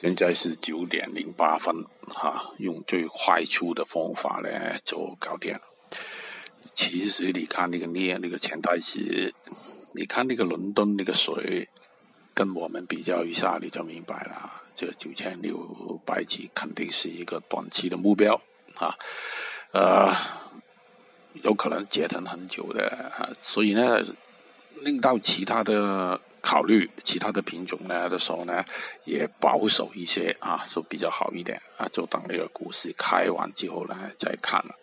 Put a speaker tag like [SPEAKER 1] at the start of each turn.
[SPEAKER 1] 现在是九点零八分，哈，用最快速的方法呢就搞定了。其实你看那个镍，那个前台词，你看那个伦敦那个水，跟我们比较一下，你就明白了。这九千六百几肯定是一个短期的目标，啊，呃，有可能折腾很久的，啊，所以呢，令到其他的。考虑其他的品种呢的时候呢，也保守一些啊，就比较好一点啊，就等那个股市开完之后呢再看了。